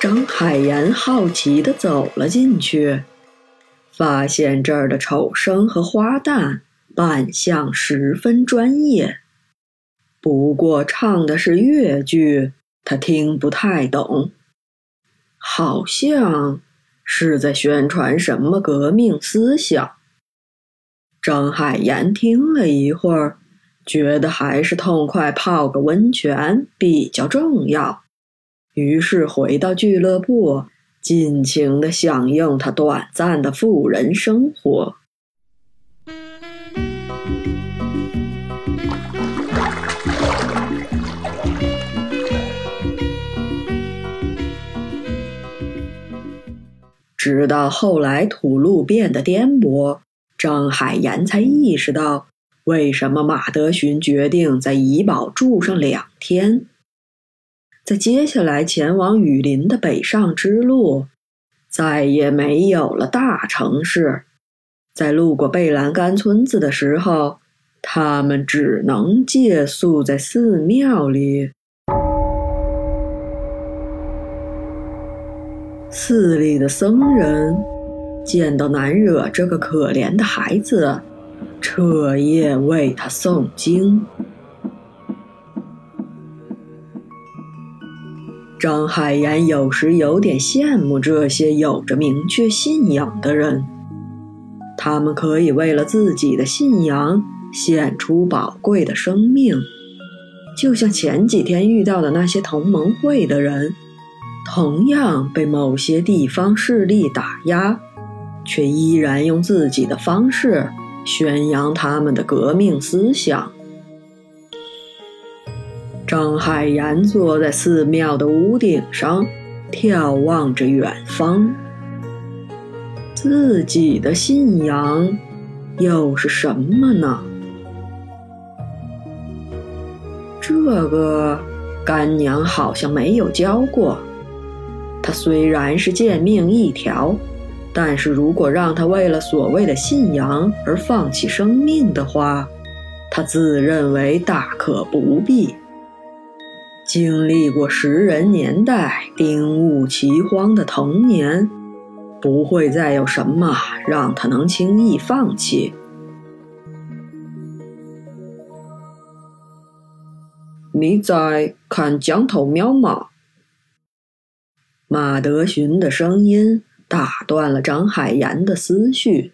张海岩好奇地走了进去，发现这儿的丑生和花旦扮相十分专业，不过唱的是越剧，他听不太懂，好像是在宣传什么革命思想。张海岩听了一会儿，觉得还是痛快泡个温泉比较重要，于是回到俱乐部，尽情的享用他短暂的富人生活。直到后来土路变得颠簸，张海岩才意识到为什么马德寻决定在怡宝住上两天。在接下来前往雨林的北上之路，再也没有了大城市。在路过贝兰干村子的时候，他们只能借宿在寺庙里。寺里的僧人见到难惹这个可怜的孩子，彻夜为他诵经。张海岩有时有点羡慕这些有着明确信仰的人，他们可以为了自己的信仰献出宝贵的生命，就像前几天遇到的那些同盟会的人。同样被某些地方势力打压，却依然用自己的方式宣扬他们的革命思想。张海岩坐在寺庙的屋顶上，眺望着远方。自己的信仰又是什么呢？这个干娘好像没有教过。他虽然是贱命一条，但是如果让他为了所谓的信仰而放弃生命的话，他自认为大可不必。经历过食人年代、丁戊奇荒的童年，不会再有什么让他能轻易放弃。你在看江头庙吗？马德寻的声音打断了张海岩的思绪，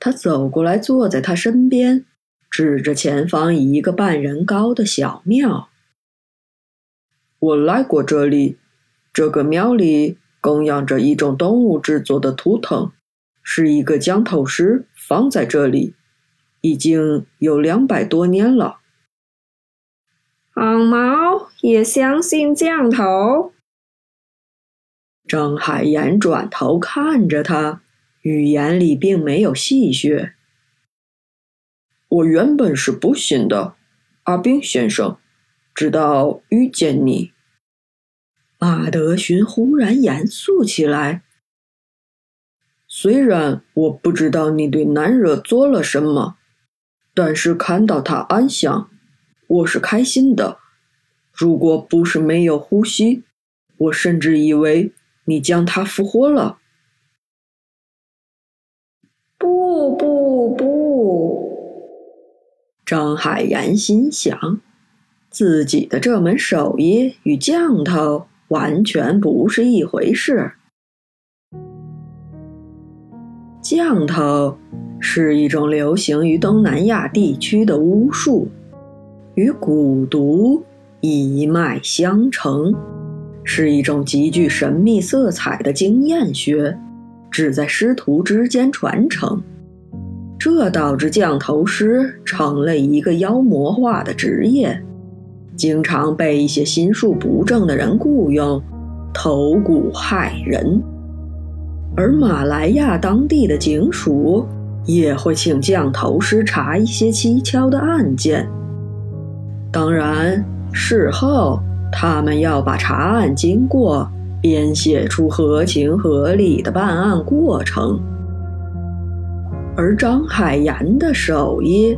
他走过来，坐在他身边，指着前方一个半人高的小庙：“我来过这里，这个庙里供养着一种动物制作的图腾，是一个降头师放在这里，已经有两百多年了。”黄毛也相信降头。张海岩转头看着他，语言里并没有戏谑。我原本是不信的，阿冰先生，直到遇见你。马德寻忽然严肃起来。虽然我不知道你对南热做了什么，但是看到他安详，我是开心的。如果不是没有呼吸，我甚至以为。你将他复活了？不不不！张海岩心想，自己的这门手艺与降头完全不是一回事。降头是一种流行于东南亚地区的巫术，与蛊毒一脉相承。是一种极具神秘色彩的经验学，只在师徒之间传承。这导致降头师成了一个妖魔化的职业，经常被一些心术不正的人雇佣，投蛊害人。而马来亚当地的警署也会请降头师查一些蹊跷的案件，当然事后。他们要把查案经过编写出合情合理的办案过程，而张海岩的手艺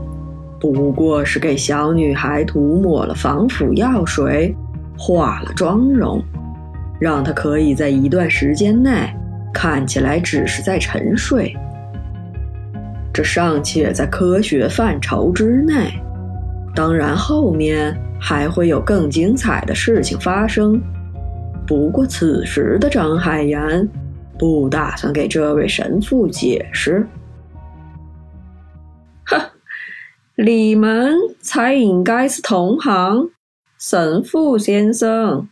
不过是给小女孩涂抹了防腐药水，化了妆容，让她可以在一段时间内看起来只是在沉睡。这尚且在科学范畴之内，当然后面还会有更精彩的事情发生。不过此时的张海岩不打算给这位神父解释。哼，你们才应该是同行，神父先生。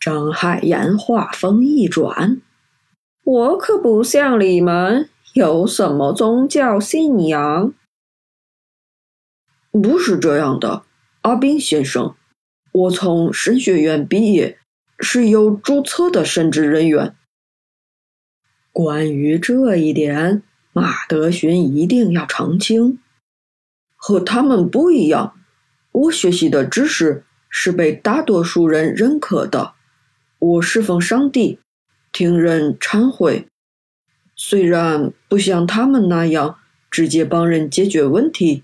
张海岩话锋一转：“我可不像你们有什么宗教信仰。”不是这样的，阿宾先生，我从神学院毕业。是有注册的神职人员。关于这一点，马德勋一定要澄清。和他们不一样，我学习的知识是被大多数人认可的。我侍奉上帝，听人忏悔，虽然不像他们那样直接帮人解决问题，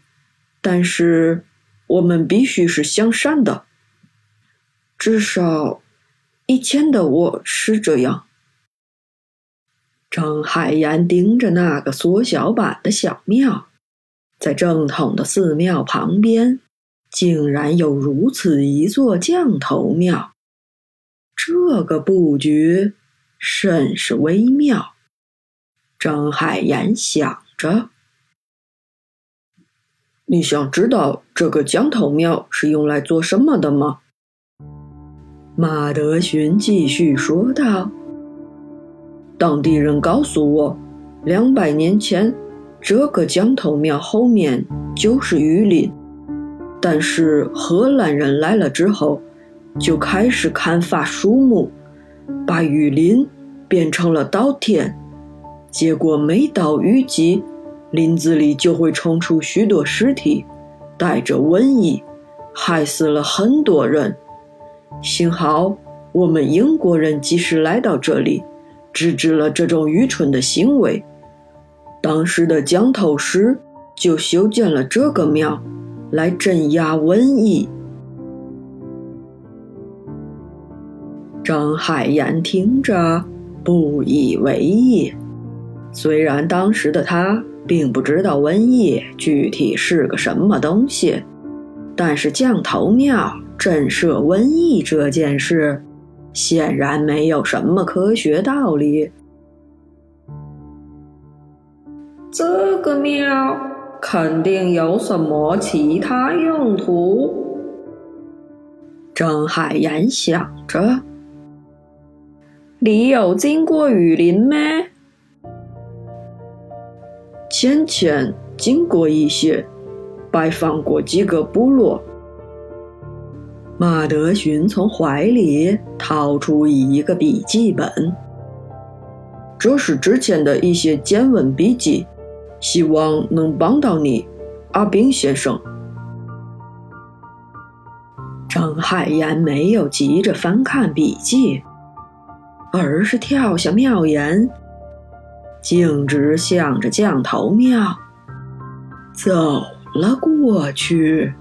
但是我们必须是向善的，至少。以前的我是这样。张海岩盯着那个缩小版的小庙，在正统的寺庙旁边，竟然有如此一座降头庙。这个布局甚是微妙。张海岩想着：“你想知道这个降头庙是用来做什么的吗？”马德勋继续说道：“当地人告诉我，两百年前，这个降头庙后面就是雨林。但是荷兰人来了之后，就开始砍伐树木，把雨林变成了稻田。结果每到雨季，林子里就会冲出许多尸体，带着瘟疫，害死了很多人。”幸好我们英国人及时来到这里，制止了这种愚蠢的行为。当时的降头师就修建了这个庙，来镇压瘟疫。张海岩听着不以为意，虽然当时的他并不知道瘟疫具体是个什么东西，但是降头庙。震慑瘟疫这件事，显然没有什么科学道理。这个庙肯定有什么其他用途。张海岩想着：“你有经过雨林吗？”先前经过一些，拜访过几个部落。马德勋从怀里掏出一个笔记本，这是之前的一些见闻笔记，希望能帮到你，阿宾先生。张海岩没有急着翻看笔记，而是跳下庙檐，径直向着降头庙走了过去。